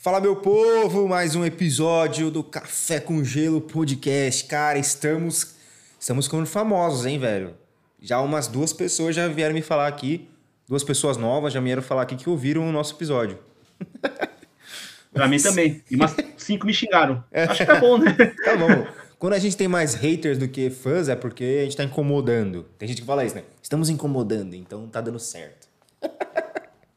Fala, meu povo, mais um episódio do Café com Gelo Podcast. Cara, estamos estamos ficando famosos, hein, velho? Já umas duas pessoas já vieram me falar aqui, duas pessoas novas já vieram falar aqui que ouviram o nosso episódio. Pra mim também. E umas cinco me xingaram. Acho que tá bom, né? Tá bom. Quando a gente tem mais haters do que fãs, é porque a gente tá incomodando. Tem gente que fala isso, né? Estamos incomodando, então tá dando certo.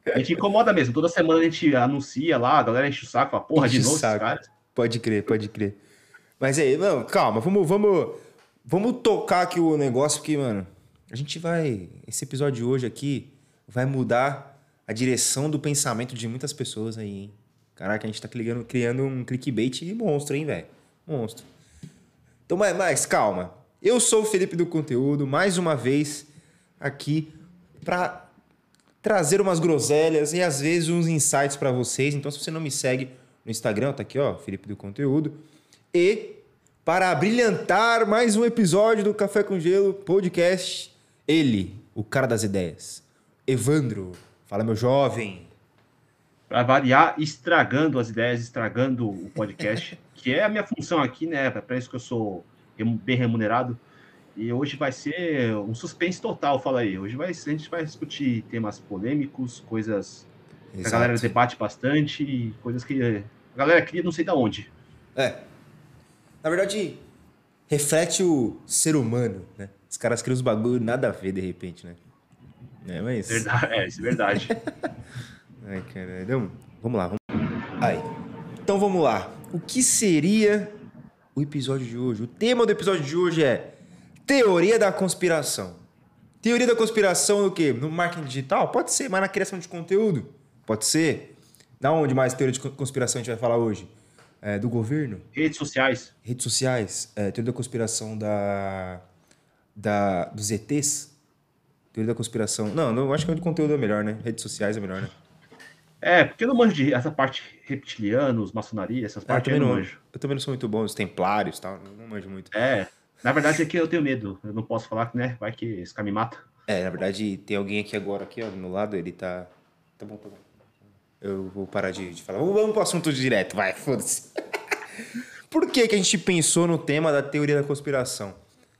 A gente incomoda mesmo. Toda semana a gente anuncia lá, a galera enche o saco, fala, porra, Enche de novo esses caras. Pode crer, pode crer. Mas aí, não, calma, vamos, vamos, vamos tocar aqui o negócio, porque, mano, a gente vai. Esse episódio de hoje aqui vai mudar a direção do pensamento de muitas pessoas aí, hein? Caraca, a gente tá criando, criando um clickbait monstro, hein, velho? Monstro. Então, mas, mas calma. Eu sou o Felipe do Conteúdo, mais uma vez aqui pra trazer umas groselhas e às vezes uns insights pra vocês. Então, se você não me segue no Instagram, tá aqui, ó, Felipe do Conteúdo. E para brilhantar mais um episódio do Café com Gelo podcast, ele, o cara das ideias, Evandro. Fala, meu jovem. Pra variar, estragando as ideias, estragando o podcast, que é a minha função aqui, né? Pra isso que eu sou bem remunerado. E hoje vai ser um suspense total, fala aí. Hoje vai, a gente vai discutir temas polêmicos, coisas que a galera debate bastante, coisas que a galera cria não sei da onde. É. Na verdade, reflete o ser humano, né? Os caras criam os bagulho nada a ver de repente, né? É, mas. Verdade, é, isso é verdade. Ai, caralho. Então, vamos lá, vamos. Aí. Então vamos lá. O que seria o episódio de hoje? O tema do episódio de hoje é Teoria da conspiração. Teoria da conspiração no quê? No marketing digital? Pode ser, mas na criação de conteúdo? Pode ser. Da onde mais teoria de co- conspiração a gente vai falar hoje? É, do governo? Redes sociais. redes sociais, é, teoria da conspiração da, da, dos ETs, teoria da conspiração. Não, não, eu acho que o de conteúdo é melhor, né? Redes sociais é melhor, né? É, porque eu não manjo de essa parte reptilianos, maçonaria, essas eu, partes também eu não manjo. eu também não sou muito bom, os templários e tal, não manjo muito. É, na verdade é que eu tenho medo. Eu não posso falar, né? Vai que esse cara me mata. É, na verdade, tem alguém aqui agora, aqui, ó, do meu lado, ele tá. Tá bom, tá bom. Eu vou parar de, de falar. Vamos, vamos pro assunto direto, vai, foda-se. Por que, que a gente pensou no tema da teoria da conspiração?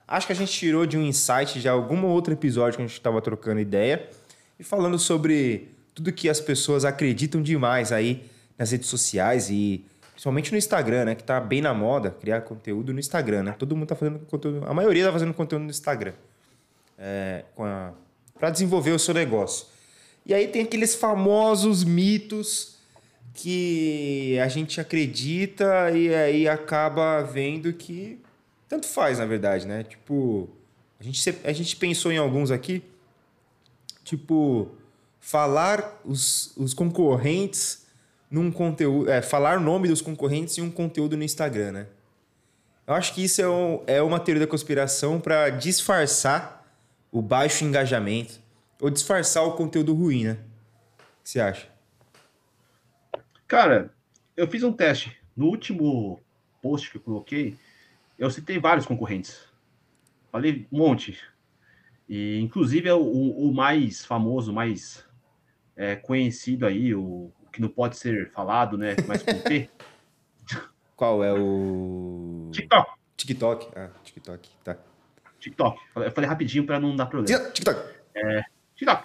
Acho que a gente tirou de um insight de algum outro episódio que a gente estava trocando ideia e falando sobre tudo que as pessoas acreditam demais aí nas redes sociais e principalmente no Instagram, né? Que tá bem na moda criar conteúdo no Instagram, né? Todo mundo tá fazendo conteúdo, a maioria tá fazendo conteúdo no Instagram é, para desenvolver o seu negócio. E aí tem aqueles famosos mitos que a gente acredita e aí acaba vendo que tanto faz, na verdade, né? Tipo, a gente, a gente pensou em alguns aqui, tipo, falar os, os concorrentes num conteúdo, é, falar o nome dos concorrentes em um conteúdo no Instagram, né? Eu acho que isso é, um- é uma teoria da conspiração para disfarçar o baixo engajamento ou disfarçar o conteúdo ruim, né? O que você acha? Cara, eu fiz um teste. No último post que eu coloquei, eu citei vários concorrentes. Falei um monte. E, inclusive, é o, o mais famoso, mais é, conhecido aí, o, o que não pode ser falado, né? Mas com T, Qual é o. TikTok. TikTok. Ah, TikTok. Tá. TikTok. Eu falei rapidinho para não dar problema. TikTok. TikTok.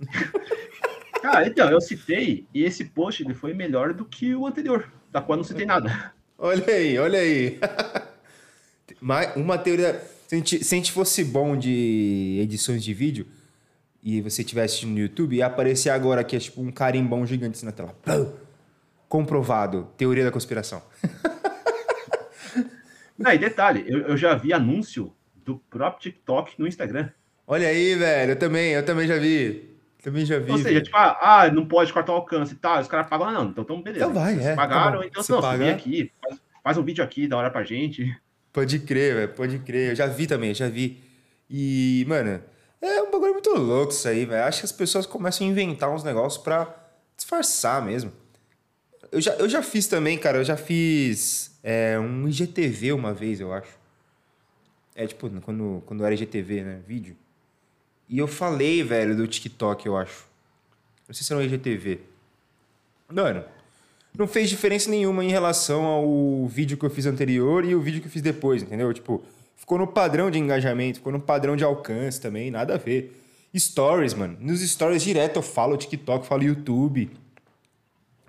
Cara, então, eu citei e esse post ele foi melhor do que o anterior, da qual não citei nada. Olha aí, olha aí. Mais uma teoria. Se a, gente, se a gente fosse bom de edições de vídeo e você estivesse assistindo no YouTube, ia aparecer agora aqui, é tipo um carimbão gigante assim na tela. Pum! Comprovado. Teoria da conspiração. Não, e detalhe, eu, eu já vi anúncio do próprio TikTok no Instagram. Olha aí, velho. Eu também, eu também já vi. Também já vi. Ou seja, velho. tipo, ah, ah, não pode cortar o alcance e tal. Os caras pagam, ah, não, então, então beleza. Então vai, Vocês é, tá pagaram, bom. então Se não, pagar- vem aqui, faz, faz um vídeo aqui, da hora pra gente. Pode crer, velho. Pode crer. Eu já vi também, já vi. E, mano, é um bagulho muito louco isso aí, velho. Acho que as pessoas começam a inventar uns negócios pra disfarçar mesmo. Eu já, eu já fiz também, cara. Eu já fiz é, um IGTV uma vez, eu acho. É tipo, quando, quando era IGTV, né? Vídeo. E eu falei, velho, do TikTok, eu acho. Não sei se era um IGTV. Mano, não fez diferença nenhuma em relação ao vídeo que eu fiz anterior e o vídeo que eu fiz depois, entendeu? Tipo, ficou no padrão de engajamento, ficou no padrão de alcance também, nada a ver. Stories, mano. Nos stories direto eu falo TikTok, falo YouTube,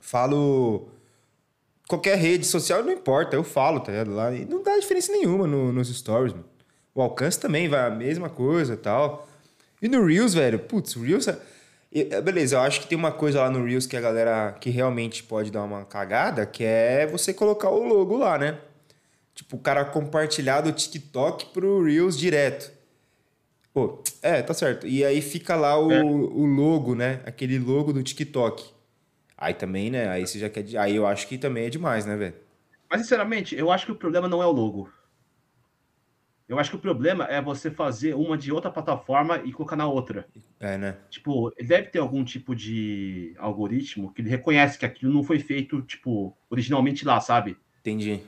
falo qualquer rede social, não importa, eu falo, tá ligado? Lá, e não dá diferença nenhuma no, nos stories, mano. O alcance também vai a mesma coisa tal. E no Reels, velho, putz, o Reels. É... é beleza, eu acho que tem uma coisa lá no Reels que a galera que realmente pode dar uma cagada, que é você colocar o logo lá, né? Tipo, o cara compartilhar do TikTok pro Reels direto. Pô, é, tá certo. E aí fica lá o, é. o logo, né? Aquele logo do TikTok. Aí também, né? Aí você já quer. Aí eu acho que também é demais, né, velho? Mas, sinceramente, eu acho que o problema não é o logo. Eu acho que o problema é você fazer uma de outra plataforma e colocar na outra. É, né? Tipo, ele deve ter algum tipo de algoritmo que ele reconhece que aquilo não foi feito, tipo, originalmente lá, sabe? Entendi.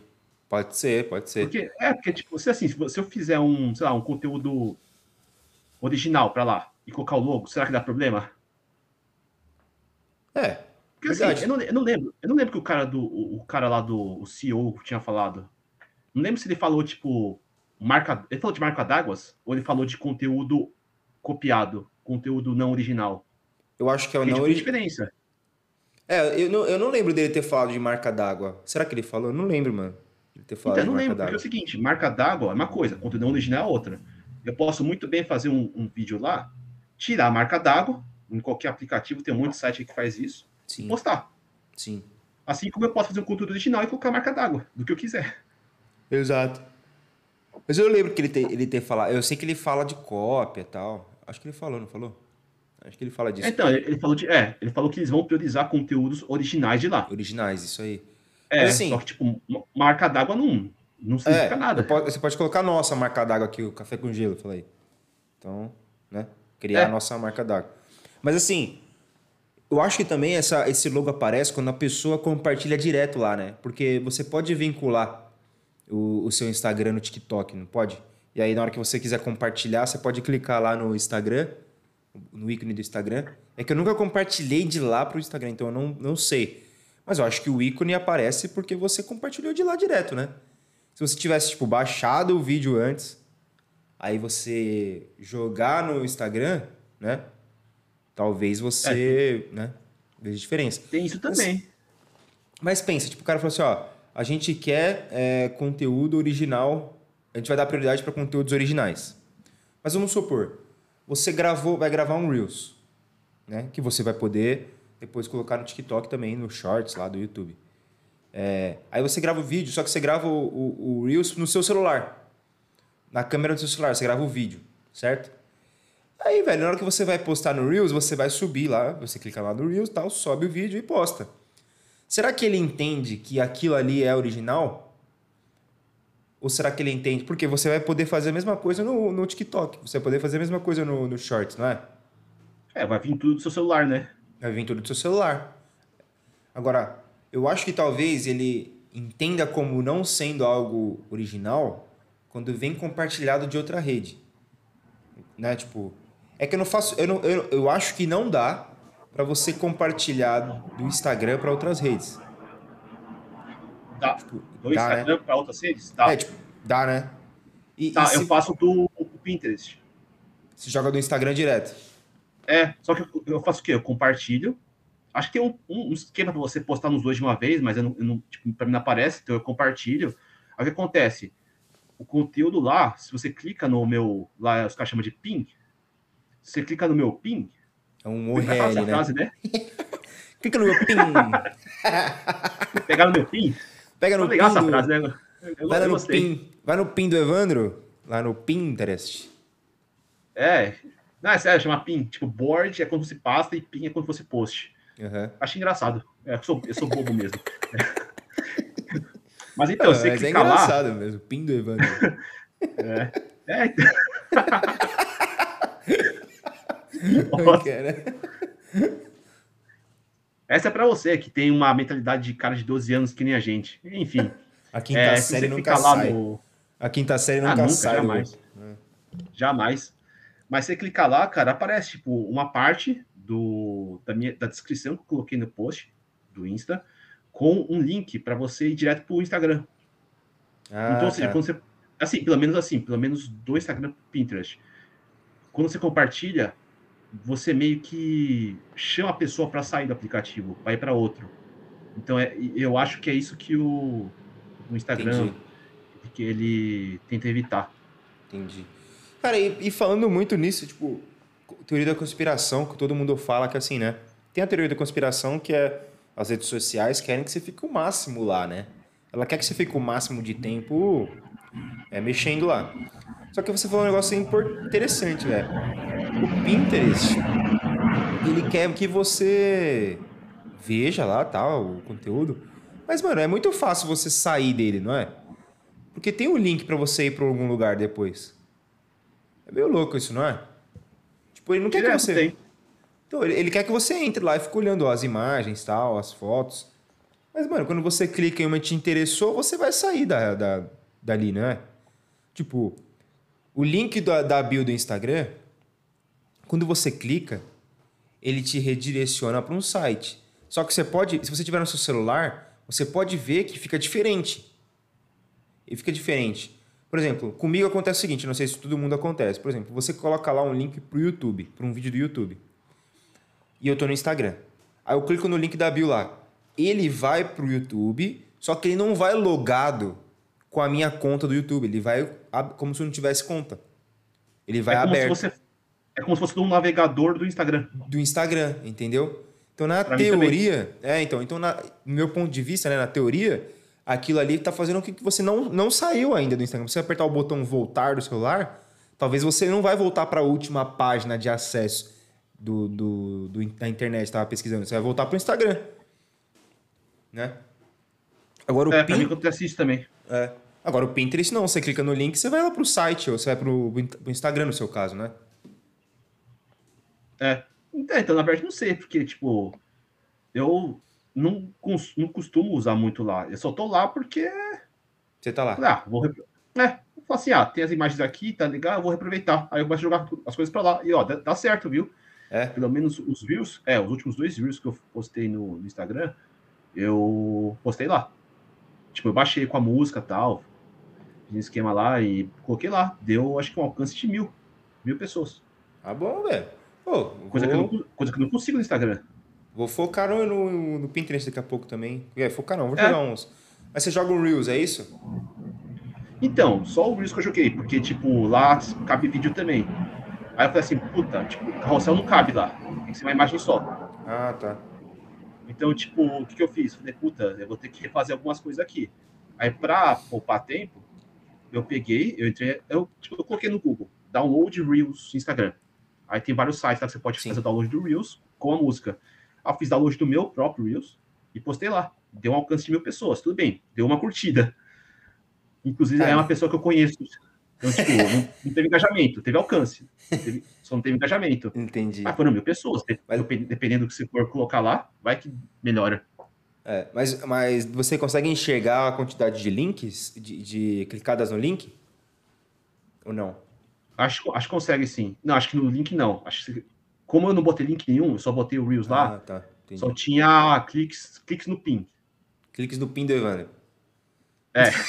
Pode ser, pode ser. Porque, é, porque, tipo, se assim, se eu fizer um, sei lá, um conteúdo original para lá e colocar o logo, será que dá problema? É, porque assim, eu não, eu não, lembro, eu não lembro que o cara do o, cara lá do o CEO tinha falado. Não lembro se ele falou tipo marca, ele falou de marca d'águas ou ele falou de conteúdo copiado, conteúdo não original. Eu acho que é o não tipo, original. diferença. É, eu não, eu não lembro dele ter falado de marca d'água. Será que ele falou? Eu não lembro, mano. Ter falado então, eu não lembro, porque é o seguinte, marca d'água é uma coisa, conteúdo original é outra. Eu posso muito bem fazer um, um vídeo lá, tirar a marca d'água, em qualquer aplicativo, tem um monte de site que faz isso, Sim. postar. Sim. Assim como eu posso fazer um conteúdo original e colocar a marca d'água, do que eu quiser. Exato. Mas eu lembro que ele ter, ele ter falado. Eu sei que ele fala de cópia e tal. Acho que ele falou, não falou? Acho que ele fala disso. Então, ele, falou de. É, ele falou que eles vão priorizar conteúdos originais de lá. Originais, isso aí. É, Mas, assim, só que, tipo, marca d'água não, não significa é, nada. Pode, você pode colocar nossa marca d'água aqui, o café com gelo, falei. Então, né? Criar é. a nossa marca d'água. Mas assim, eu acho que também essa, esse logo aparece quando a pessoa compartilha direto lá, né? Porque você pode vincular o, o seu Instagram no TikTok, não pode? E aí, na hora que você quiser compartilhar, você pode clicar lá no Instagram, no ícone do Instagram. É que eu nunca compartilhei de lá para o Instagram, então eu não, não sei. Mas eu acho que o ícone aparece porque você compartilhou de lá direto, né? Se você tivesse, tipo, baixado o vídeo antes, aí você jogar no Instagram, né? Talvez você, é. né, veja diferença. Tem isso também. Mas, mas, pensa, tipo, o cara falou assim, ó, a gente quer é, conteúdo original, a gente vai dar prioridade para conteúdos originais. Mas vamos supor, você gravou, vai gravar um Reels, né, que você vai poder depois colocar no TikTok também, no Shorts lá do YouTube. É, aí você grava o vídeo, só que você grava o, o, o Reels no seu celular. Na câmera do seu celular, você grava o vídeo, certo? Aí, velho, na hora que você vai postar no Reels, você vai subir lá, você clica lá no Reels tal, sobe o vídeo e posta. Será que ele entende que aquilo ali é original? Ou será que ele entende? Porque você vai poder fazer a mesma coisa no, no TikTok, você vai poder fazer a mesma coisa no, no Shorts, não é? É, vai vir tudo do seu celular, né? Vir tudo do seu celular. Agora, eu acho que talvez ele entenda como não sendo algo original quando vem compartilhado de outra rede. Né? Tipo, é que eu não faço. Eu, não, eu, eu acho que não dá para você compartilhar do Instagram para outras redes. Dá. Tipo, do dá, Instagram né? para outras redes? Dá. É, tipo, dá, né? E, tá, e eu faço do, do Pinterest. Você joga do Instagram direto? É, só que eu, eu faço o quê? Eu compartilho. Acho que tem um, um esquema para você postar nos dois de uma vez, mas eu não, eu não tipo, para mim não aparece, então eu compartilho. Aí o que acontece? O conteúdo lá, se você clica no meu, lá os caras chamam de pin, você clica no meu PIN. É um URL, né? Frase, né? clica no meu PIN. Pegar no meu PIN? Pega no PIN. Do... essa frase, né? Eu, vai, no PIN, vai no PIN do Evandro, lá no Pinterest. É. Não, é sério, chama PIN. Tipo, board é quando você passa e PIN é quando você post. Uhum. Acho engraçado. É, eu, sou, eu sou bobo mesmo. Mas então, Não, você mas clica é engraçado lá... mesmo, PIN do Evandro. é. É. Essa é para você que tem uma mentalidade de cara de 12 anos que nem a gente. Enfim. A quinta é, série nunca sai. No... A quinta série nunca, ah, nunca sai. Jamais. É. Jamais. Mas você clicar lá, cara, aparece tipo uma parte do, da, minha, da descrição que eu coloquei no post do Insta, com um link para você ir direto para o Instagram. Ah, então, ou seja, tá. quando você. Assim, pelo menos assim, pelo menos do Instagram Pinterest. Quando você compartilha, você meio que chama a pessoa para sair do aplicativo, vai para outro. Então, é, eu acho que é isso que o, o Instagram Entendi. que ele tenta evitar. Entendi. Cara, e, e, falando muito nisso, tipo, teoria da conspiração, que todo mundo fala que assim, né? Tem a teoria da conspiração que é as redes sociais querem que você fique o máximo lá, né? Ela quer que você fique o máximo de tempo é, mexendo lá. Só que você falou um negócio interessante, velho. O Pinterest, ele quer que você veja lá, tal, o conteúdo. Mas, mano, é muito fácil você sair dele, não é? Porque tem o um link para você ir para algum lugar depois. É meio louco isso, não é? Tipo, ele não quer que você... Tem. Então, ele, ele quer que você entre lá e fique olhando ó, as imagens, tal, as fotos. Mas, mano, quando você clica em uma que te interessou, você vai sair da, da, dali, né? Tipo, o link da, da bio do Instagram, quando você clica, ele te redireciona para um site. Só que você pode, se você tiver no seu celular, você pode ver que fica diferente. E fica diferente. Por exemplo, comigo acontece o seguinte, não sei se todo mundo acontece. Por exemplo, você coloca lá um link para o YouTube, para um vídeo do YouTube e eu tô no Instagram. Aí eu clico no link da bio lá. Ele vai pro YouTube, só que ele não vai logado com a minha conta do YouTube. Ele vai como se eu não tivesse conta. Ele vai é aberto. Você, é como se fosse um navegador do Instagram. Do Instagram, entendeu? Então, na pra teoria. É, então, então na, no meu ponto de vista, né, na teoria, aquilo ali tá fazendo com que você não, não saiu ainda do Instagram. Se você apertar o botão voltar do celular, talvez você não vai voltar para a última página de acesso do, do, do da internet, estava pesquisando, você vai voltar para o Instagram. Né? Agora o é, Pin... acontece isso também. É. Agora o Pinterest não, você clica no link, você vai lá para o site, ou você vai para o Instagram no seu caso, né? É. Então, na verdade, não sei, porque, tipo, eu não, não costumo usar muito lá. Eu só tô lá porque. Você tá lá. Ah, vou. É, eu falo assim, ah, tem as imagens aqui, tá legal, eu vou reaproveitar. Aí eu começo a jogar as coisas pra lá. E ó, dá, dá certo, viu? É. Pelo menos os views, é, os últimos dois views que eu postei no, no Instagram, eu postei lá. Tipo, eu baixei com a música tal, fiz um esquema lá e coloquei lá. Deu, acho que um alcance de mil. Mil pessoas. Ah, bom, velho. coisa, vou... que não, coisa que eu não consigo no Instagram. Vou focar no, no, no Pinterest daqui a pouco também. É, focar não, vou é. jogar uns. Mas você joga um Reels, é isso? Então, só o Reels que eu joguei, porque, tipo, lá cabe vídeo também. Aí eu falei assim, puta, tipo, o carrossel não cabe lá. Tem que ser uma imagem só. Ah, tá. Então, tipo, o que, que eu fiz? Falei, puta, eu vou ter que refazer algumas coisas aqui. Aí, pra poupar tempo, eu peguei, eu entrei, eu, tipo, eu coloquei no Google, download Reels Instagram. Aí tem vários sites lá que você pode Sim. fazer download do Reels com a música. Eu fiz download do meu próprio Reels e postei lá. Deu um alcance de mil pessoas, tudo bem. Deu uma curtida. Inclusive, é uma pessoa que eu conheço então, tipo, não, não, teve engajamento, teve alcance. Teve, só não teve engajamento. Entendi. Mas foram mil pessoas. Mas, dependendo do que você for colocar lá, vai que melhora. É, mas, mas você consegue enxergar a quantidade de links, de, de clicadas no link? Ou não? Acho, acho que consegue sim. Não, acho que no link não. Acho que, como eu não botei link nenhum, eu só botei o Reels lá, ah, tá. só tinha cliques, cliques no pin. Cliques no pin do Evandro. É.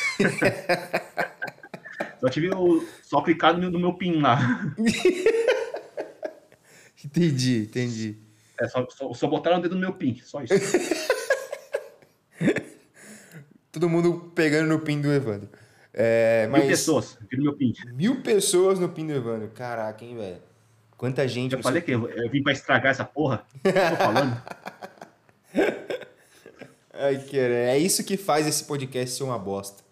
Só tive o, só clicar no, no meu pin lá. entendi, entendi. É, só, só, só botaram o dedo no meu pin, só isso. Todo mundo pegando no pin do Evandro. É, mas... Mil pessoas, no meu pin. Mil pessoas no pin do Evandro. Caraca, hein, velho? Quanta gente. Eu falei que eu, eu, vim pra estragar essa porra. Tô falando. Ai, cara, é isso que faz esse podcast ser uma bosta.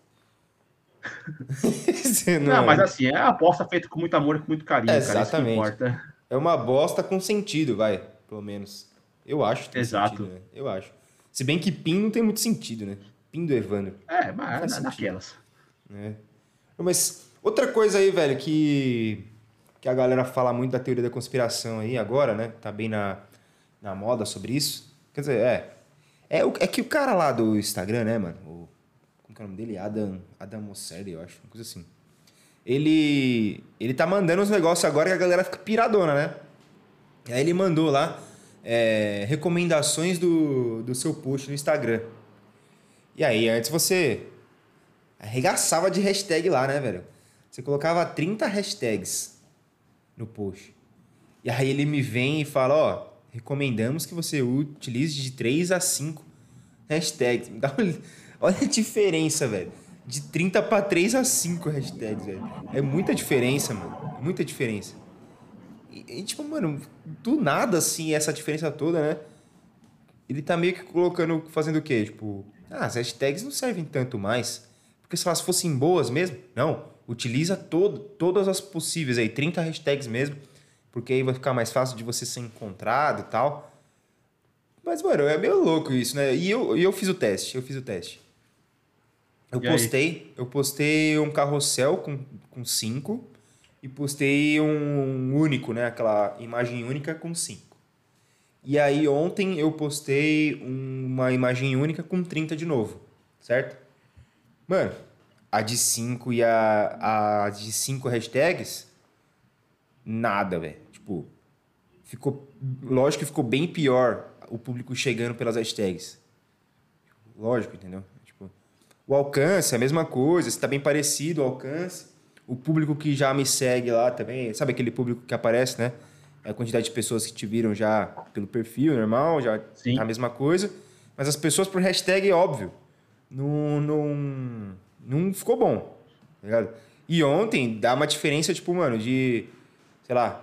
não, não, mas assim, é uma bosta feita com muito amor e com muito carinho, é, Exatamente. Cara, é uma bosta com sentido, vai, pelo menos. Eu acho. Exato. Sentido, né? Eu acho. Se bem que PIN não tem muito sentido, né? PIN do Evandro. É, mas é naquelas. É. Mas outra coisa aí, velho, que, que a galera fala muito da teoria da conspiração aí agora, né? Tá bem na, na moda sobre isso. Quer dizer, é. É, é que o cara lá do Instagram, né, mano? O é o nome dele? Adam, Adam Mosseri, eu acho, uma coisa assim. Ele, ele tá mandando uns negócios agora que a galera fica piradona, né? Aí ele mandou lá é, recomendações do, do seu post no Instagram. E aí, antes você arregaçava de hashtag lá, né, velho? Você colocava 30 hashtags no post. E aí ele me vem e fala, ó, recomendamos que você utilize de 3 a 5 hashtags. Dá uma... Olha a diferença, velho. De 30 para 3 a 5 hashtags, velho. É muita diferença, mano. Muita diferença. E, e, tipo, mano, do nada, assim, essa diferença toda, né? Ele tá meio que colocando, fazendo o quê? Tipo, ah, as hashtags não servem tanto mais. Porque se elas fossem boas mesmo, não. Utiliza todo, todas as possíveis aí, 30 hashtags mesmo, porque aí vai ficar mais fácil de você ser encontrado e tal. Mas, mano, é meio louco isso, né? E eu, eu fiz o teste, eu fiz o teste. Eu e postei, aí? eu postei um carrossel com, com cinco e postei um único, né? Aquela imagem única com cinco. E aí ontem eu postei uma imagem única com 30 de novo, certo? Mano, a de 5 e a, a de 5 hashtags, nada, velho. Tipo, ficou. Lógico que ficou bem pior o público chegando pelas hashtags. Lógico, entendeu? Tipo, o alcance, a mesma coisa, está bem parecido o alcance. O público que já me segue lá também, sabe aquele público que aparece, né? A quantidade de pessoas que te viram já pelo perfil normal, já Sim. a mesma coisa. Mas as pessoas por hashtag, é óbvio não, não, não ficou bom, tá ligado? E ontem dá uma diferença, tipo, mano, de, sei lá,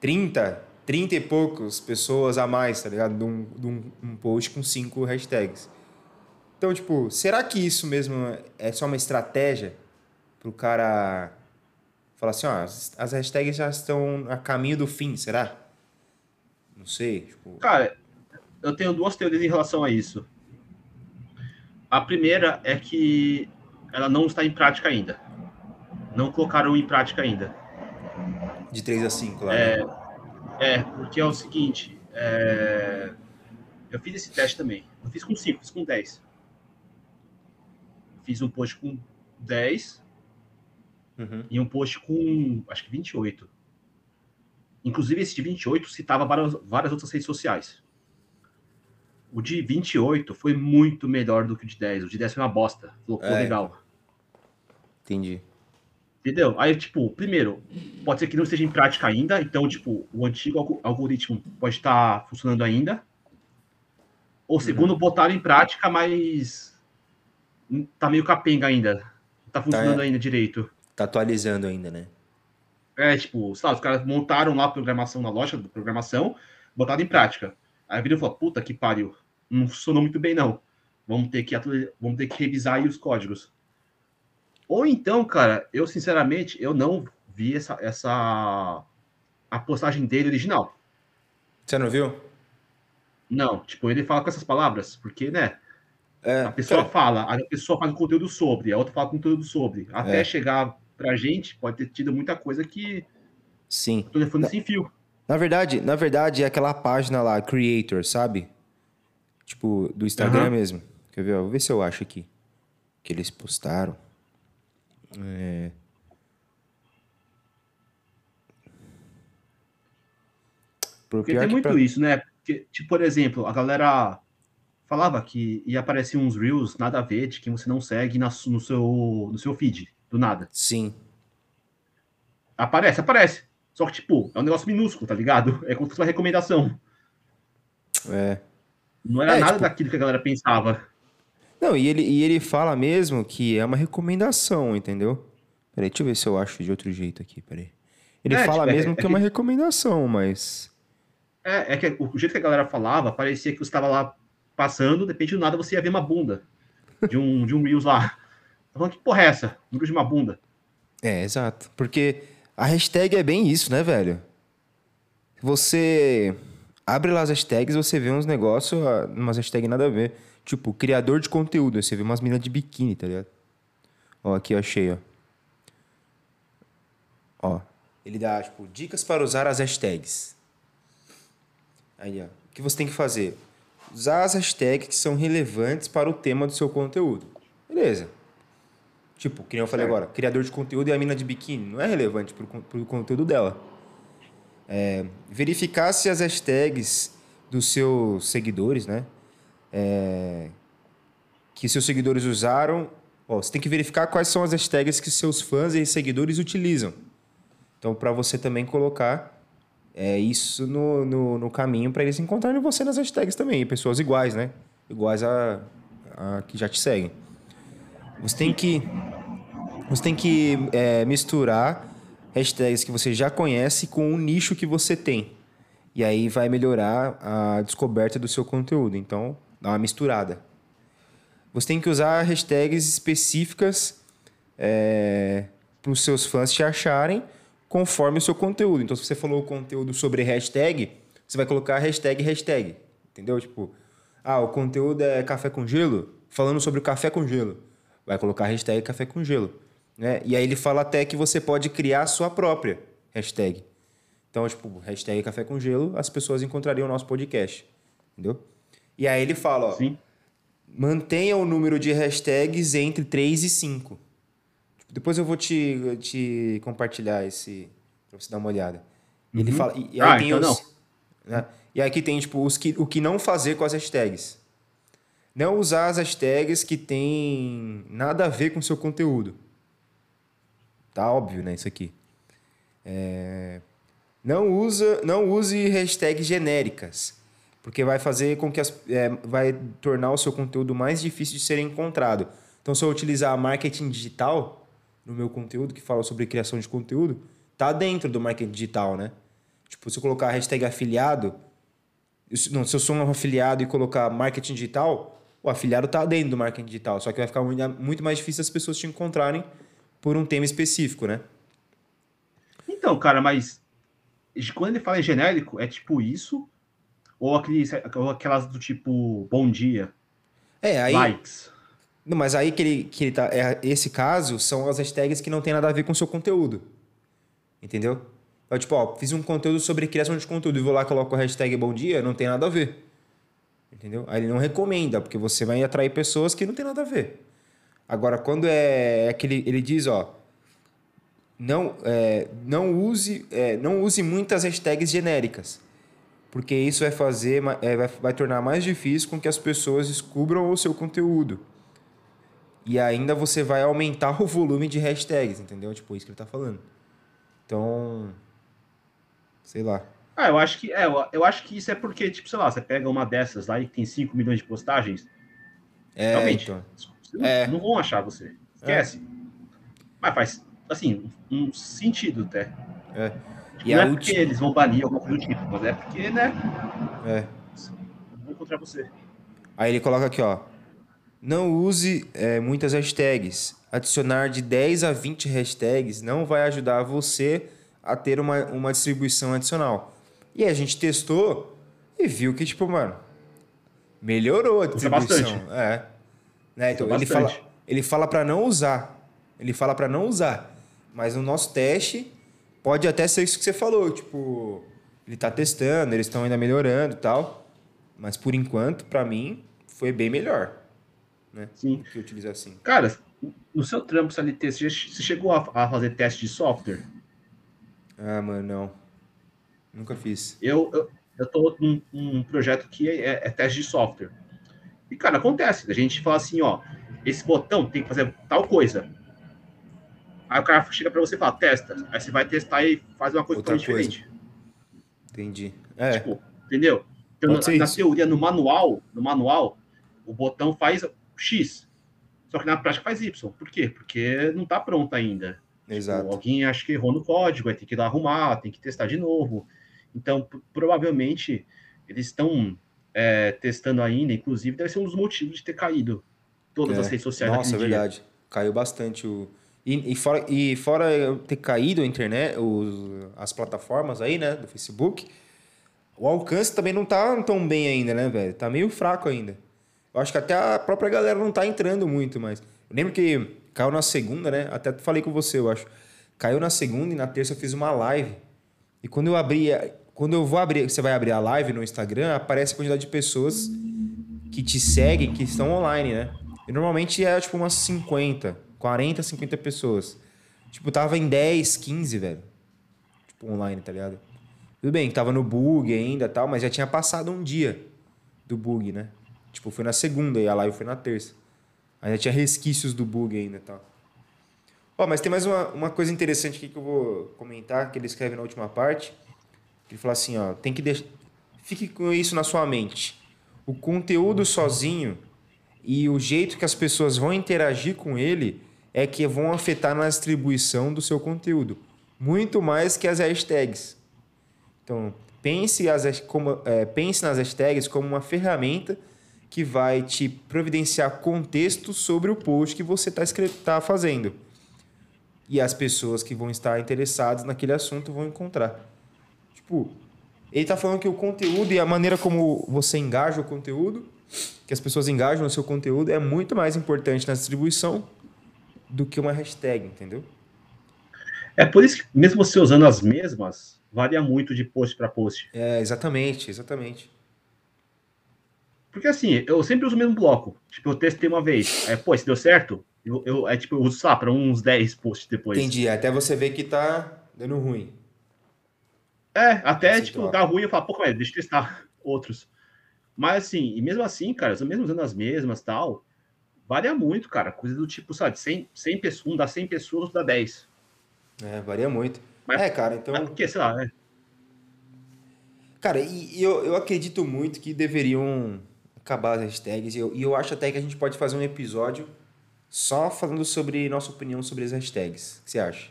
30, 30 e poucos pessoas a mais, tá ligado? De um, de um, um post com cinco hashtags. Então, tipo, será que isso mesmo é só uma estratégia pro cara falar assim, ó, as hashtags já estão a caminho do fim, será? Não sei, tipo... Cara, eu tenho duas teorias em relação a isso. A primeira é que ela não está em prática ainda. Não colocaram em prática ainda. De 3 a 5, lá. É, né? é porque é o seguinte. É, eu fiz esse teste também. Eu fiz com 5, fiz com 10. Fiz um post com 10 uhum. e um post com, acho que 28. Inclusive, esse de 28 citava várias, várias outras redes sociais. O de 28 foi muito melhor do que o de 10. O de 10 foi uma bosta. Ficou é. legal. Entendi. Entendeu? Aí, tipo, primeiro, pode ser que não esteja em prática ainda, então, tipo, o antigo algoritmo pode estar funcionando ainda. Ou segundo, uhum. botaram em prática, mas tá meio capenga ainda. Tá funcionando tá, ainda direito. Tá atualizando ainda, né? É, tipo, sabe, os caras montaram lá a programação na loja de programação, botaram em prática. Aí virou e falou, puta que pariu, não funcionou muito bem não. Vamos ter que, vamos ter que revisar aí os códigos. Ou então, cara, eu sinceramente, eu não vi essa, essa a postagem dele original. Você não viu? Não, tipo, ele fala com essas palavras, porque, né? É, a pessoa é. fala, a pessoa faz um conteúdo sobre, a outra fala conteúdo sobre. Até é. chegar pra gente, pode ter tido muita coisa que. Sim. O telefone sem fio. Na verdade, na verdade, é aquela página lá, Creator, sabe? Tipo, do Instagram uhum. mesmo. Quer ver? Vou ver se eu acho aqui. Que eles postaram. É... Porque tem muito pra... isso, né? Porque, tipo, por exemplo, a galera falava que ia aparecer uns Reels nada a ver de quem você não segue na, no, seu, no seu feed, do nada. Sim. Aparece, aparece. Só que, tipo, é um negócio minúsculo, tá ligado? É como se fosse uma recomendação. É. Não era é, nada tipo... daquilo que a galera pensava. Não, e ele, e ele fala mesmo que é uma recomendação, entendeu? Peraí, deixa eu ver se eu acho de outro jeito aqui, peraí. Ele é, fala tipo, é mesmo é, que é uma recomendação, mas. É, é que o jeito que a galera falava, parecia que você estava lá passando, de repente do nada você ia ver uma bunda de um, de um Reels lá. Tá falando que porra é essa? Um de uma bunda. É, exato. Porque a hashtag é bem isso, né, velho? Você abre lá as hashtags você vê uns negócios, ah, umas hashtags nada a ver. Tipo, criador de conteúdo. Você vê umas minas de biquíni, tá ligado? Ó, aqui eu achei, ó. Ó. Ele dá, tipo, dicas para usar as hashtags. Aí, ó. O que você tem que fazer? Usar as hashtags que são relevantes para o tema do seu conteúdo. Beleza. Tipo, que nem eu falei agora, criador de conteúdo e a mina de biquíni. Não é relevante para o conteúdo dela. É, verificar se as hashtags dos seus seguidores, né? É, que seus seguidores usaram. Ó, você tem que verificar quais são as hashtags que seus fãs e seguidores utilizam. Então, para você também colocar é, isso no, no, no caminho para eles encontrarem você nas hashtags também. Pessoas iguais, né? Iguais a, a que já te seguem. Você tem que, você tem que é, misturar hashtags que você já conhece com o nicho que você tem. E aí vai melhorar a descoberta do seu conteúdo. Então, dá uma misturada. Você tem que usar hashtags específicas é, para os seus fãs te acharem conforme o seu conteúdo. Então, se você falou conteúdo sobre hashtag, você vai colocar hashtag hashtag. Entendeu? Tipo, ah, o conteúdo é café com gelo, falando sobre o café com gelo. Vai colocar hashtag café com gelo. Né? E aí ele fala até que você pode criar a sua própria hashtag. Então, tipo, hashtag café com gelo, as pessoas encontrariam o nosso podcast. Entendeu? E aí ele fala, ó, Sim. mantenha o número de hashtags entre 3 e 5. Tipo, depois eu vou te, te compartilhar esse pra você dar uma olhada. Ele fala. E, e aí Ah, tem então os, né? E aqui tem, tipo, os que, o que não fazer com as hashtags. Não usar as hashtags que tem nada a ver com o seu conteúdo. Tá óbvio, né? Isso aqui. É, Não, usa, não use hashtags genéricas, porque vai fazer com que as, é, vai tornar o seu conteúdo mais difícil de ser encontrado. Então, se eu utilizar marketing digital no meu conteúdo, que fala sobre criação de conteúdo, tá dentro do marketing digital, né? Tipo, se eu colocar hashtag afiliado, não, se eu sou um afiliado e colocar marketing digital, o afiliado tá dentro do marketing digital, só que vai ficar muito mais difícil as pessoas te encontrarem por um tema específico, né? Então, cara, mas quando ele fala em genérico, é tipo isso? Ou, aqueles, ou aquelas do tipo bom dia, É, aí. likes? Não, mas aí que ele, que ele tá. É, esse caso são as hashtags que não tem nada a ver com o seu conteúdo. Entendeu? Então, tipo, ó, fiz um conteúdo sobre criação de conteúdo e vou lá e coloco a hashtag bom dia, não tem nada a ver. Entendeu? Aí ele não recomenda, porque você vai atrair pessoas que não tem nada a ver. Agora, quando é, é aquele. Ele diz, ó. Não, é, não, use, é, não use muitas hashtags genéricas. Porque isso vai fazer, é, vai, vai tornar mais difícil com que as pessoas descubram o seu conteúdo. E ainda você vai aumentar o volume de hashtags, entendeu? Tipo, isso que ele tá falando. Então. Sei lá. Ah, eu acho que é, eu, acho que isso é porque, tipo, sei lá, você pega uma dessas lá e tem 5 milhões de postagens, É, realmente, então. não, É. não vão achar você. Esquece. Mas faz, assim, um sentido até. É. E não é porque eles vão banir alguma coisa do tipo, mas é porque, né, É. vão encontrar você. Aí ele coloca aqui, ó. Não use é, muitas hashtags. Adicionar de 10 a 20 hashtags não vai ajudar você a ter uma, uma distribuição adicional. E a gente testou e viu que, tipo, mano, melhorou a distribuição. bastante. É. Né? Então, ele fala, ele fala para não usar. Ele fala para não usar. Mas no nosso teste, pode até ser isso que você falou. Tipo, ele tá testando, eles estão ainda melhorando e tal. Mas por enquanto, para mim, foi bem melhor. Né? Sim. Do que utilizar assim. Cara, no seu trampo CLT, você você chegou a, a fazer teste de software? Ah, mano, não. Nunca fiz. Eu, eu, eu tô num, num projeto que é, é teste de software. E, cara, acontece. A gente fala assim, ó, esse botão tem que fazer tal coisa. Aí o cara chega pra você e fala, testa. Aí você vai testar e faz uma coisa totalmente diferente. Entendi. É, Tipo, entendeu? Então, na, na teoria, no manual, no manual, o botão faz X. Só que na prática faz Y. Por quê? Porque não tá pronto ainda. exato. Tipo, alguém acha que errou no código, vai ter que ir lá arrumar, tem que testar de novo. Então, provavelmente, eles estão é, testando ainda, inclusive, deve ser um dos motivos de ter caído todas É. as redes sociais Nossa, é verdade. Caiu bastante o. E, e fora, e fora ter caído a internet, os, as plataformas aí, né, do Facebook, o alcance também não tá tão bem ainda, né, velho? Tá meio fraco ainda. Eu acho que até a própria galera não tá entrando muito mais. Eu lembro que caiu na segunda, né? Até falei com você, eu acho. Caiu na segunda e na terça eu fiz uma live. E quando eu abri, quando eu vou abrir, você vai abrir a live no Instagram, aparece a quantidade de pessoas que te seguem, que estão online, né? E normalmente é tipo umas 50, 40, 50 pessoas. Tipo, tava em 10, 15, velho. Tipo, online, tá ligado? Tudo bem, tava no bug ainda e tal, mas já tinha passado um dia do bug, né? Tipo, foi na segunda e a live foi na terça. Ainda tinha resquícios do bug ainda tal. Ó, mas tem mais uma, uma coisa interessante aqui que eu vou comentar, que ele escreve na última parte. Ele fala assim, ó, tem que deixar... Fique com isso na sua mente. O conteúdo sozinho e o jeito que as pessoas vão interagir com ele é que vão afetar na distribuição do seu conteúdo. Muito mais que as hashtags. Então, pense, as, como, é, pense nas hashtags como uma ferramenta que vai te providenciar contexto sobre o post que você está tá fazendo e as pessoas que vão estar interessadas naquele assunto vão encontrar. Tipo, ele está falando que o conteúdo e a maneira como você engaja o conteúdo, que as pessoas engajam no seu conteúdo, é muito mais importante na distribuição do que uma hashtag, entendeu? É por isso que, mesmo você usando as mesmas, varia muito de post para post. É, exatamente, exatamente. Porque assim, eu sempre uso o mesmo bloco. Tipo, eu testei uma vez. Aí, pô, se deu certo, eu, eu, é tipo, eu uso, sei lá, para uns 10 posts depois. Entendi, até você ver que tá dando ruim. É, até, tipo, dá ruim, eu falo, pô, deixa eu testar outros. Mas assim, e mesmo assim, cara, mesmo usando as mesmas tal, varia muito, cara. Coisa do tipo, sabe, 100, 100 pessoas, um dá 100 pessoas, outro dá 10. É, varia muito. Mas, é, cara, então. Porque, sei lá, é. Cara, e, e eu, eu acredito muito que deveriam acabar as hashtags. E eu, e eu acho até que a gente pode fazer um episódio só falando sobre nossa opinião sobre as hashtags. O que você acha?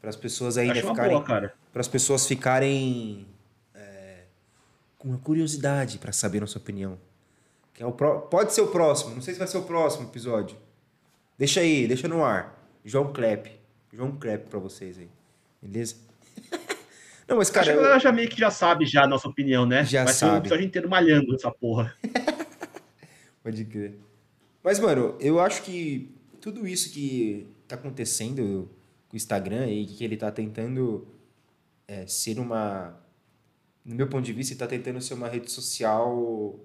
Para as pessoas ainda ficarem. Para as pessoas ficarem é, com uma curiosidade para saber nossa opinião. Que é o pro... Pode ser o próximo, não sei se vai ser o próximo episódio. Deixa aí, deixa no ar. João Klep. João Klep para vocês aí. Beleza? Não, mas cara. Acho que a galera já meio que já sabe já a nossa opinião, né? Já vai sabe. Vai ser um episódio inteiro malhando essa porra. Pode crer. Mas, mano, eu acho que tudo isso que tá acontecendo com o Instagram e que ele tá tentando é, ser uma. No meu ponto de vista, ele tá tentando ser uma rede social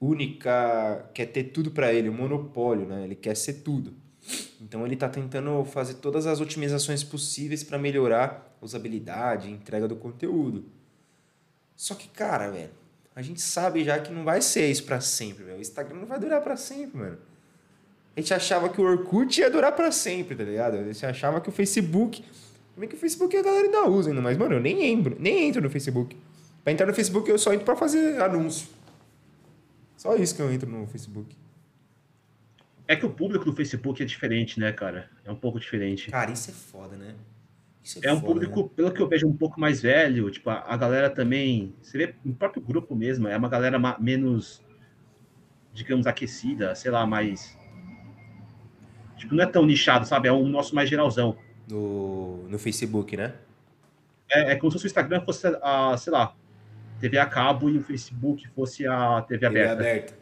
única, quer ter tudo para ele, um monopólio, né? Ele quer ser tudo. Então ele está tentando fazer todas as otimizações possíveis para melhorar a usabilidade, a entrega do conteúdo. Só que, cara, velho, a gente sabe já que não vai ser isso para sempre, velho. O Instagram não vai durar para sempre, mano. A gente achava que o Orkut ia durar para sempre, tá ligado? A gente achava que o Facebook. Também que o Facebook a galera ainda usa ainda, mas, mano, eu nem entro, nem entro no Facebook. Pra entrar no Facebook eu só entro pra fazer anúncio. Só isso que eu entro no Facebook. É que o público do Facebook é diferente, né, cara? É um pouco diferente. Cara, isso é foda, né? é, é um público, né? pelo que eu vejo, um pouco mais velho. Tipo, a, a, galera também. Você vê no próprio grupo mesmo, é uma galera menos, digamos, aquecida, sei lá, mais. Tipo, não é tão nichado, sabe? É o nosso mais geralzão. No, no Facebook, né? É, é como se o Instagram fosse a, sei lá, TV a cabo e o Facebook fosse a TV, TV aberta. aberta.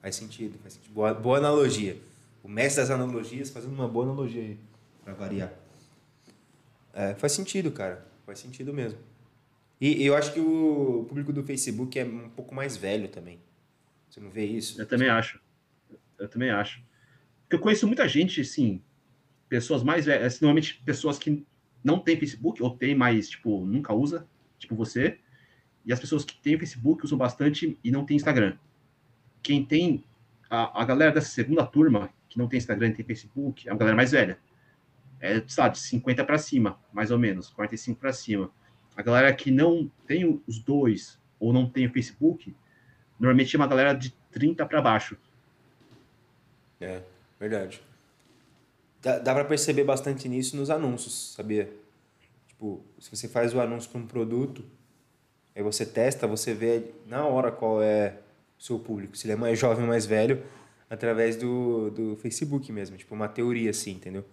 Faz sentido, faz sentido. Boa, boa analogia. O mestre das analogias fazendo uma boa analogia aí, pra variar. É, faz sentido, cara. Faz sentido mesmo. E, e eu acho que o público do Facebook é um pouco mais velho também. Você não vê isso? Eu também acho. Eu também acho. Porque eu conheço muita gente, assim, pessoas mais velhas, normalmente pessoas que não têm Facebook, ou tem, mas, tipo, nunca usa, tipo você. E as pessoas que têm Facebook usam bastante e não têm Instagram. Quem tem, a, a galera dessa segunda turma, que não tem Instagram e tem Facebook, é uma galera mais velha é, sabe, 50 para cima, mais ou menos, 45 para cima. A galera que não tem os dois ou não tem o Facebook, normalmente é uma galera de 30 para baixo. É, verdade. Dá, dá para perceber bastante nisso nos anúncios, sabia? Tipo, se você faz o anúncio para um produto, aí você testa, você vê na hora qual é o seu público, se ele é mais jovem ou mais velho, através do, do Facebook mesmo, tipo uma teoria assim, entendeu?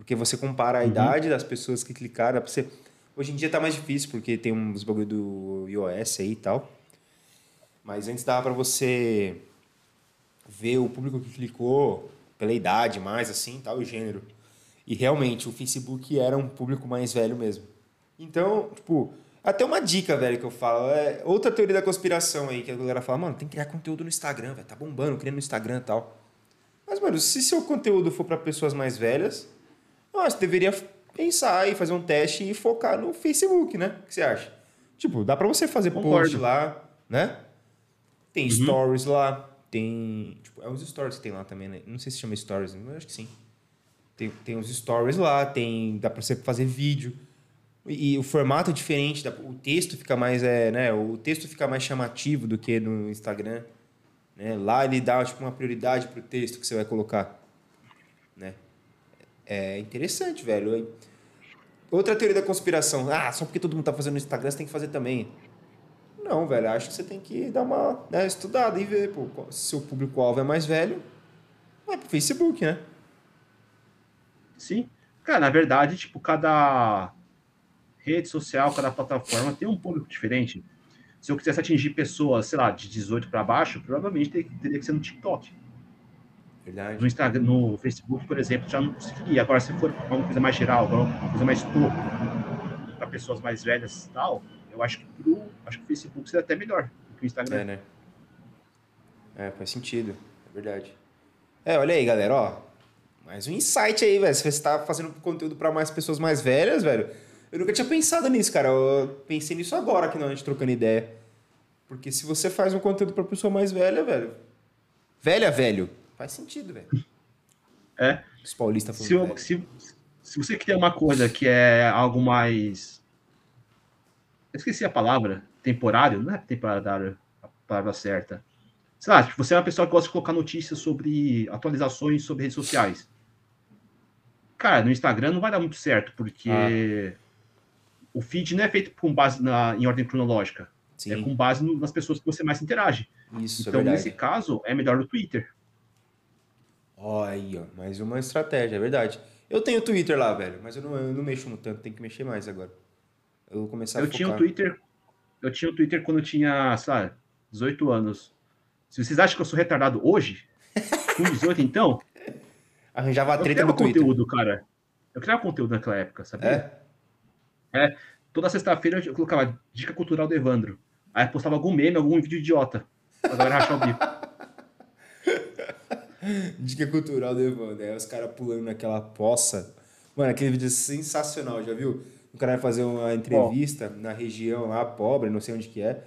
Porque você compara a uhum. idade das pessoas que clicaram. Você... Hoje em dia tá mais difícil, porque tem uns bagulho do iOS aí e tal. Mas antes dava para você ver o público que clicou pela idade mais, assim, tal, o gênero. E realmente, o Facebook era um público mais velho mesmo. Então, tipo, até uma dica, velho, que eu falo. É outra teoria da conspiração aí, que a galera fala, mano, tem que criar conteúdo no Instagram, velho. Tá bombando, criando no Instagram e tal. Mas, mano, se seu conteúdo for para pessoas mais velhas, eu acho que deveria pensar e fazer um teste e focar no Facebook, né? O que você acha? Tipo, dá para você fazer Concordo. post lá, né? Tem uhum. stories lá, tem. Tipo, é os stories que tem lá também, né? Não sei se chama stories, mas acho que sim. Tem, tem os stories lá, tem. Dá pra você fazer vídeo. E, o formato é diferente, o texto fica mais. É, né? O texto fica mais chamativo do que no Instagram. Né? Lá ele dá tipo, uma prioridade pro texto que você vai colocar. Né? É interessante, velho. Outra teoria da conspiração. Ah, só porque todo mundo tá fazendo no Instagram, você tem que fazer também. Não, velho. Acho que você tem que dar uma né, estudada e ver. Pô, se seu público-alvo é mais velho, vai pro Facebook, né? Sim. Cara, na verdade, tipo, cada rede social, cada plataforma tem um público diferente. Se eu quisesse atingir pessoas, sei lá, de 18 para baixo, provavelmente ter- teria que ser no TikTok. Verdade. No Instagram, no Facebook, por exemplo, já não conseguiria. Agora, se for uma coisa mais geral, uma coisa mais topo, para pessoas mais velhas e tal, eu acho que pro, acho que o Facebook seria até melhor do que o Instagram. É, né? É, faz sentido. É verdade. É, olha aí, galera, ó. Mais um insight aí, velho. Se você tá fazendo conteúdo pra mais pessoas mais velhas, velho. Eu nunca tinha pensado nisso, cara. Eu pensei nisso agora que não, a gente trocando ideia. Porque se você faz um conteúdo pra pessoa mais velha, velho. Velha, velho. Faz sentido, velho. É. Os paulistas Se, eu- se, se você quer uma coisa que é algo mais. Eu esqueci a palavra. Temporário? Não é temporário a palavra certa. Sei lá, tipo, você é uma pessoa que gosta de colocar notícias sobre atualizações sobre redes sociais. Cara, no Instagram não vai dar muito certo, porque o feed não é feito com base na, em ordem cronológica. É Sim, com base no- nas pessoas que você mais interage. isso então, é nesse caso, é melhor no Twitter. Ó, aí, ó. Mais uma estratégia, é verdade. Eu tenho Twitter lá, velho. Mas eu não, eu não mexo no tanto. Tem que mexer mais agora. Eu vou começar a Eu focar. tinha um Twitter. Eu tinha um Twitter quando eu tinha, sei lá, 18 anos. Se vocês acham que eu sou retardado hoje, com 18 então, Arranjava treta no Twitter. conteúdo, cara. Eu criava conteúdo naquela época, sabia? É? Toda sexta-feira eu colocava dica cultural do Evandro. Aí eu postava algum meme, algum vídeo idiota. Pra galera rachar o bico. Dica cultural do Evandro. Aí os caras pulando naquela poça. Mano, aquele vídeo é sensacional, já viu? O cara vai fazer uma entrevista na região lá, pobre, não sei onde que é.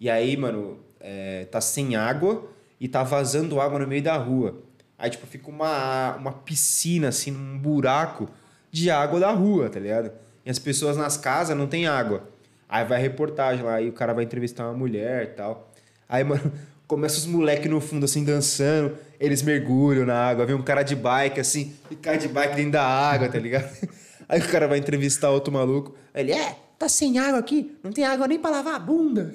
E aí, mano, é, tá sem água e tá vazando água no meio da rua. Aí, tipo, fica uma, uma piscina, assim, um buraco de água da rua, tá ligado? E as pessoas nas casas não tem água. Aí vai a reportagem lá, e o cara vai entrevistar uma mulher e tal. Aí, mano, começa os moleques no fundo, assim, dançando. Eles mergulham na água, vem um cara de bike, assim, e cai de bike dentro da água, tá ligado? Aí o cara vai entrevistar outro maluco. Aí ele, é, tá sem água aqui? Não tem água nem pra lavar a bunda.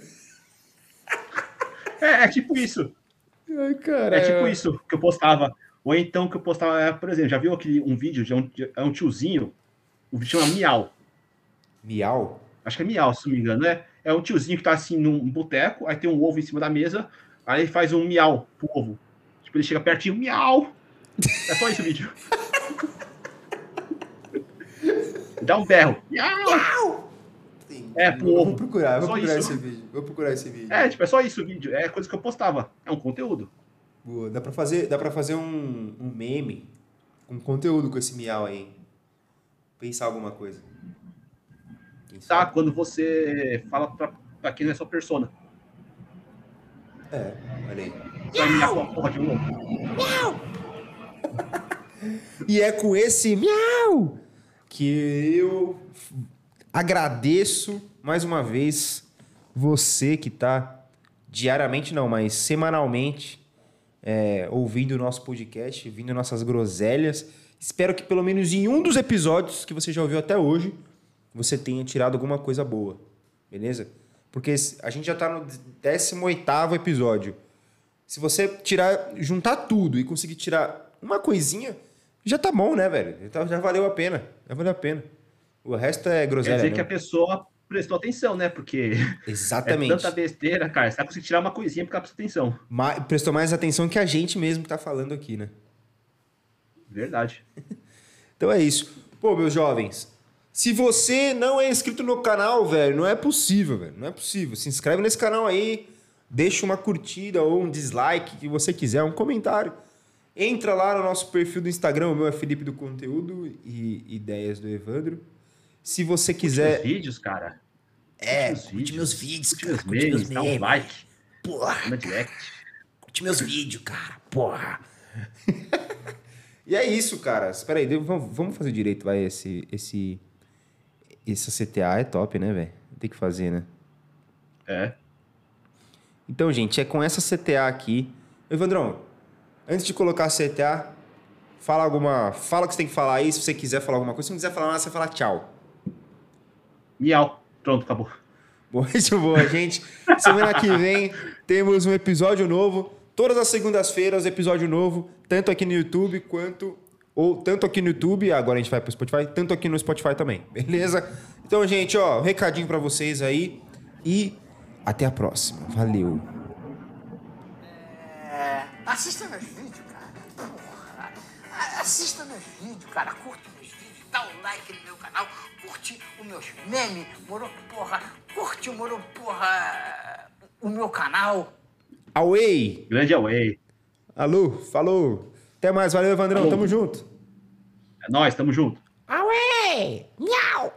É, é tipo isso. Ai, cara. É tipo isso que eu postava. Ou então que eu postava, é, por exemplo, já viu aquele, um vídeo de um, de um tiozinho? O vídeo chama Miau. Miau? Acho que é miau, se não me engano, né? É um tiozinho que tá assim num boteco, aí tem um ovo em cima da mesa, aí ele faz um miau pro ovo. Tipo, ele chega pertinho, miau! É só isso o vídeo. Dá um berro. Miau! É, pro ovo. Vou procurar, vou Só procurar isso. esse vídeo. Vou procurar esse vídeo. É, tipo, é só isso o vídeo. É coisa que eu postava. É um conteúdo. Boa. Dá pra fazer, dá pra fazer um, um meme com conteúdo com esse miau aí. Pensar alguma coisa. Sabe? Quando você fala pra quem não é sua persona. É, olha aí. Você vai miar com a porra de um ovo. E é com esse miau que eu agradeço mais uma vez você que tá diariamente, não, mas semanalmente é, ouvindo o nosso podcast, ouvindo nossas groselhas. Espero que pelo menos em um dos episódios que você já ouviu até hoje, você tenha tirado alguma coisa boa. Beleza? Porque a gente já tá no 18º episódio. Se você tirar, juntar tudo e conseguir tirar uma coisinha, já tá bom, né, velho? Já, já valeu a pena. Já valeu a pena. O resto é Quer groselha. dizer que a pessoa prestou atenção, né? Porque Exatamente. é tanta besteira, cara. Você tá conseguindo tirar uma coisinha porque ela prestou atenção. Ma- prestou mais atenção que a gente mesmo que tá falando aqui, né? Verdade. Então é isso. Pô, meus jovens, se você não é inscrito no canal, velho, não é possível, velho. Não é possível. Se inscreve nesse canal aí, deixa uma curtida ou um dislike, que você quiser, um comentário. Entra lá no nosso perfil do Instagram, o meu é Felipe do Conteúdo e Ideias do Evandro. Se você quiser. vídeos, cara. É, curte meus curte meus vídeos, Curte cara, meus curte meus memes, dá um like, Porra, direct. Curte meus vídeos, cara. Porra. e é isso, cara. Espera aí, vamos, vamos fazer direito, vai, esse... esse... Essa CTA é top, né, velho? Tem que fazer, né? É. Então, gente, é com essa CTA aqui. Evandrão, antes de colocar a CTA, fala alguma. Fala o que você tem que falar aí, se você quiser falar alguma coisa. Se não quiser falar nada, você fala tchau. Miau. Pronto, acabou. Muito boa, gente. Semana que vem temos um episódio novo. Todas as segundas-feiras, episódio novo, tanto aqui no YouTube quanto. Ou tanto aqui no YouTube, agora a gente vai pro Spotify, tanto aqui no Spotify também, beleza? Então, gente, ó, recadinho para vocês aí e até a próxima. Valeu. É, assista meus vídeos, cara. Porra. Assista meus vídeos, cara. Curte meus vídeos, dá um like no meu canal, curte os meus memes, moro, porra. Curte, moro, porra, o meu canal. Away! Grande away. Alô, falou. Até mais, valeu, Evandrão. Tamo junto. É nóis, tamo junto. Away! Miau!